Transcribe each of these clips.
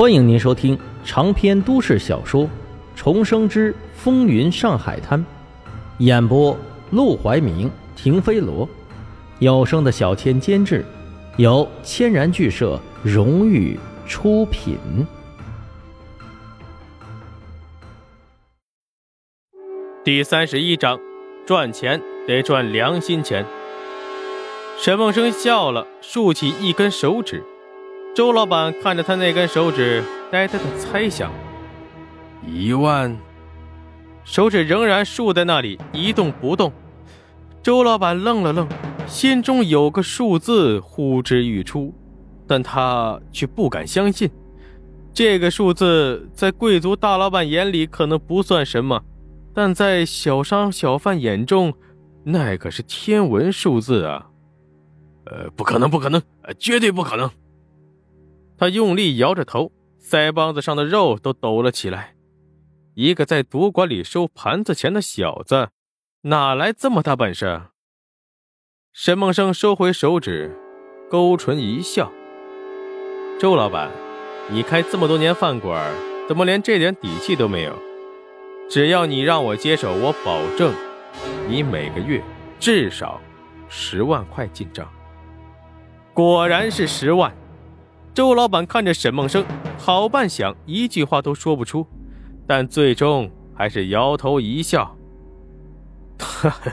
欢迎您收听长篇都市小说《重生之风云上海滩》，演播：陆怀明、停飞罗，有声的小千监制，由千然剧社荣誉出品。第三十一章，赚钱得赚良心钱。沈梦生笑了，竖起一根手指。周老板看着他那根手指，呆呆的猜想：一万。手指仍然竖在那里，一动不动。周老板愣了愣，心中有个数字呼之欲出，但他却不敢相信。这个数字在贵族大老板眼里可能不算什么，但在小商小贩眼中，那可是天文数字啊！呃，不可能，不可能，绝对不可能！他用力摇着头，腮帮子上的肉都抖了起来。一个在赌馆里收盘子钱的小子，哪来这么大本事？沈梦生收回手指，勾唇一笑：“周老板，你开这么多年饭馆，怎么连这点底气都没有？只要你让我接手，我保证，你每个月至少十万块进账。”果然是十万。周老板看着沈梦生，好半晌，一句话都说不出，但最终还是摇头一笑：“呵呵，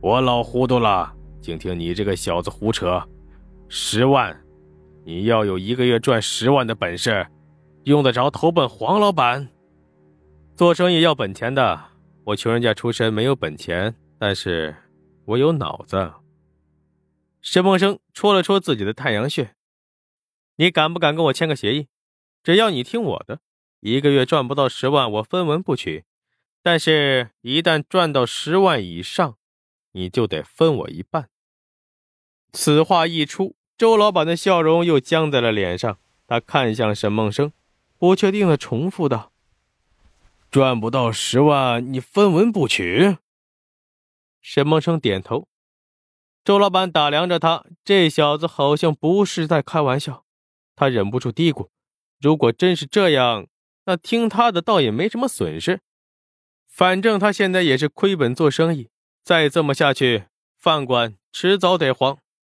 我老糊涂了，净听你这个小子胡扯。十万，你要有一个月赚十万的本事，用得着投奔黄老板？做生意要本钱的，我穷人家出身，没有本钱，但是我有脑子。”沈梦生戳了戳自己的太阳穴。你敢不敢跟我签个协议？只要你听我的，一个月赚不到十万，我分文不取；但是，一旦赚到十万以上，你就得分我一半。此话一出，周老板的笑容又僵在了脸上。他看向沈梦生，不确定的重复道：“赚不到十万，你分文不取？”沈梦生点头。周老板打量着他，这小子好像不是在开玩笑。他忍不住嘀咕：“如果真是这样，那听他的倒也没什么损失。反正他现在也是亏本做生意，再这么下去，饭馆迟早得黄。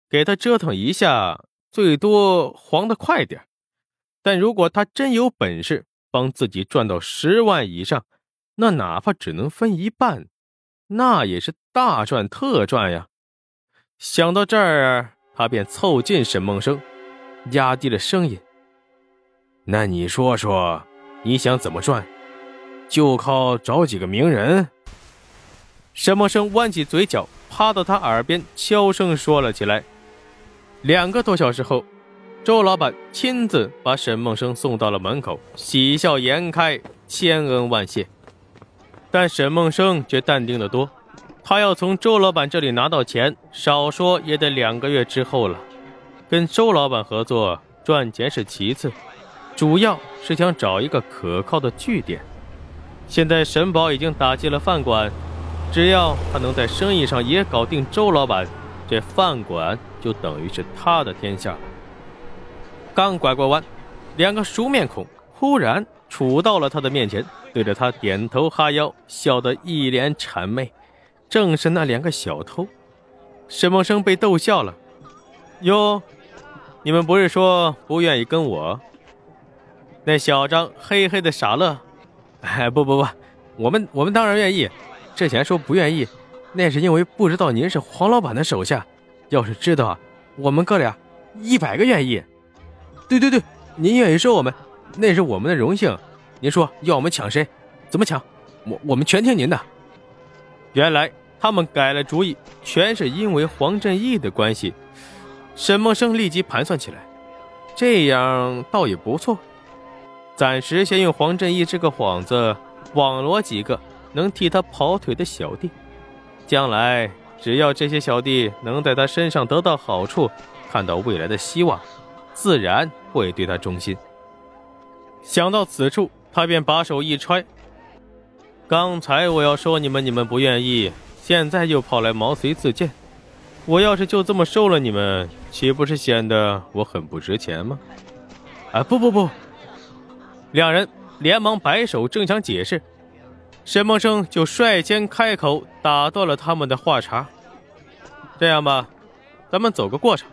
给他折腾一下，最多黄得快点。但如果他真有本事帮自己赚到十万以上，那哪怕只能分一半，那也是大赚特赚呀！”想到这儿，他便凑近沈梦生。压低了声音：“那你说说，你想怎么赚？就靠找几个名人？”沈梦生弯起嘴角，趴到他耳边悄声说了起来。两个多小时后，周老板亲自把沈梦生送到了门口，喜笑颜开，千恩万谢。但沈梦生却淡定得多，他要从周老板这里拿到钱，少说也得两个月之后了。跟周老板合作赚钱是其次，主要是想找一个可靠的据点。现在沈宝已经打进了饭馆，只要他能在生意上也搞定周老板，这饭馆就等于是他的天下。刚拐过弯，两个熟面孔忽然杵到了他的面前，对着他点头哈腰，笑得一脸谄媚。正是那两个小偷。沈梦生被逗笑了，哟。你们不是说不愿意跟我？那小张嘿嘿的傻乐。哎，不不不，我们我们当然愿意。之前说不愿意，那是因为不知道您是黄老板的手下。要是知道，我们哥俩一百个愿意。对对对，您愿意收我们，那是我们的荣幸。您说要我们抢谁？怎么抢？我我们全听您的。原来他们改了主意，全是因为黄振义的关系。沈梦生立即盘算起来，这样倒也不错。暂时先用黄振义这个幌子网罗几个能替他跑腿的小弟，将来只要这些小弟能在他身上得到好处，看到未来的希望，自然会对他忠心。想到此处，他便把手一揣：“刚才我要说你们，你们不愿意，现在又跑来毛遂自荐。我要是就这么收了你们。”岂不是显得我很不值钱吗？啊，不不不，两人连忙摆手，正想解释，沈梦生就率先开口打断了他们的话茬：“这样吧，咱们走个过场，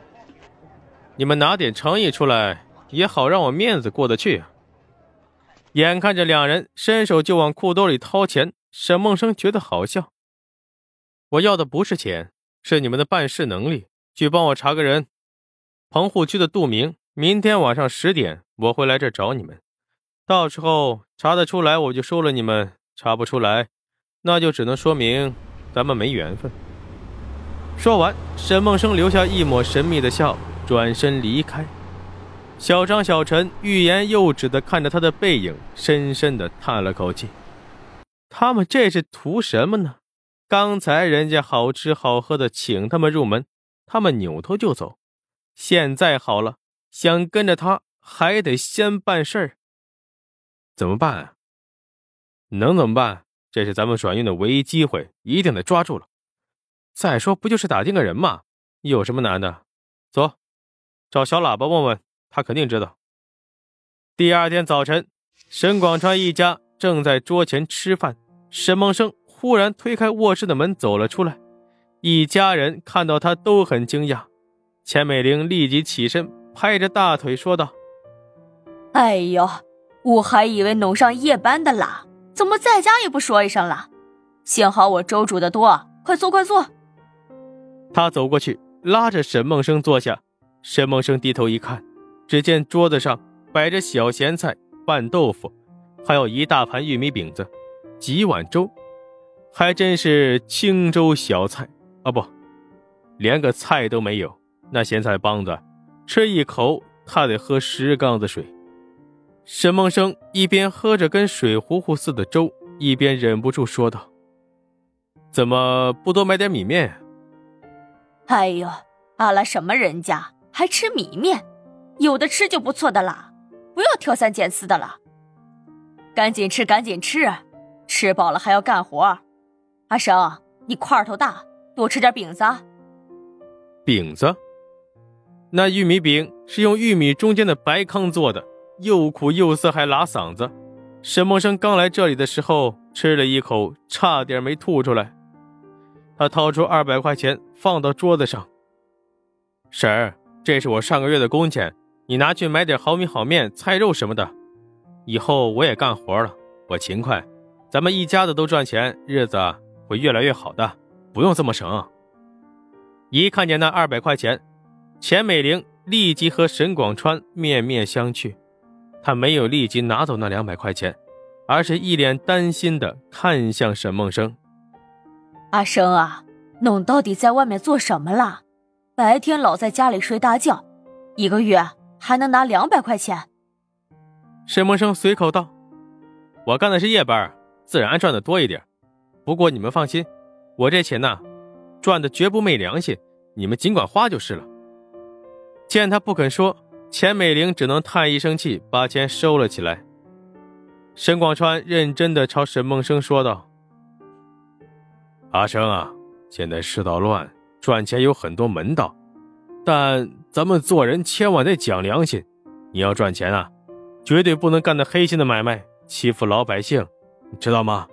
你们拿点诚意出来，也好让我面子过得去啊。”眼看着两人伸手就往裤兜里掏钱，沈梦生觉得好笑：“我要的不是钱，是你们的办事能力。去帮我查个人，棚户区的杜明，明天晚上十点我会来这找你们。”到时候查得出来，我就收了你们；查不出来，那就只能说明咱们没缘分。说完，沈梦生留下一抹神秘的笑，转身离开。小张、小陈欲言又止的看着他的背影，深深的叹了口气。他们这是图什么呢？刚才人家好吃好喝的请他们入门，他们扭头就走。现在好了，想跟着他，还得先办事儿。怎么办？能怎么办？这是咱们转运的唯一机会，一定得抓住了。再说，不就是打听个人吗？有什么难的？走，找小喇叭问问，他肯定知道。第二天早晨，沈广川一家正在桌前吃饭，沈梦生忽然推开卧室的门走了出来，一家人看到他都很惊讶。钱美玲立即起身，拍着大腿说道：“哎呦！”我还以为弄上夜班的啦，怎么在家也不说一声了？幸好我粥煮的多，快坐快坐。他走过去，拉着沈梦生坐下。沈梦生低头一看，只见桌子上摆着小咸菜、拌豆腐，还有一大盘玉米饼子，几碗粥，还真是清粥小菜啊！不，连个菜都没有。那咸菜帮子，吃一口他得喝十缸子水。沈梦生一边喝着跟水糊糊似的粥，一边忍不住说道：“怎么不多买点米面？”“哎呦，阿拉什么人家还吃米面？有的吃就不错的啦，不要挑三拣四的了。赶紧吃，赶紧吃，吃饱了还要干活。阿生，你块头大，多吃点饼子。”“饼子？那玉米饼是用玉米中间的白糠做的。”又苦又涩，还拉嗓子。沈梦生刚来这里的时候吃了一口，差点没吐出来。他掏出二百块钱放到桌子上：“婶儿，这是我上个月的工钱，你拿去买点好米、好面、菜肉什么的。以后我也干活了，我勤快，咱们一家子都赚钱，日子会越来越好的，不用这么省。”一看见那二百块钱，钱美玲立即和沈广川面面相觑。他没有立即拿走那两百块钱，而是一脸担心的看向沈梦生：“阿生啊，侬到底在外面做什么了？白天老在家里睡大觉，一个月还能拿两百块钱？”沈梦生随口道：“我干的是夜班，自然赚的多一点。不过你们放心，我这钱呢，赚的绝不昧良心，你们尽管花就是了。”见他不肯说。钱美玲只能叹一声气，把钱收了起来。沈广川认真的朝沈梦生说道：“阿生啊，现在世道乱，赚钱有很多门道，但咱们做人千万得讲良心。你要赚钱啊，绝对不能干那黑心的买卖，欺负老百姓，你知道吗？”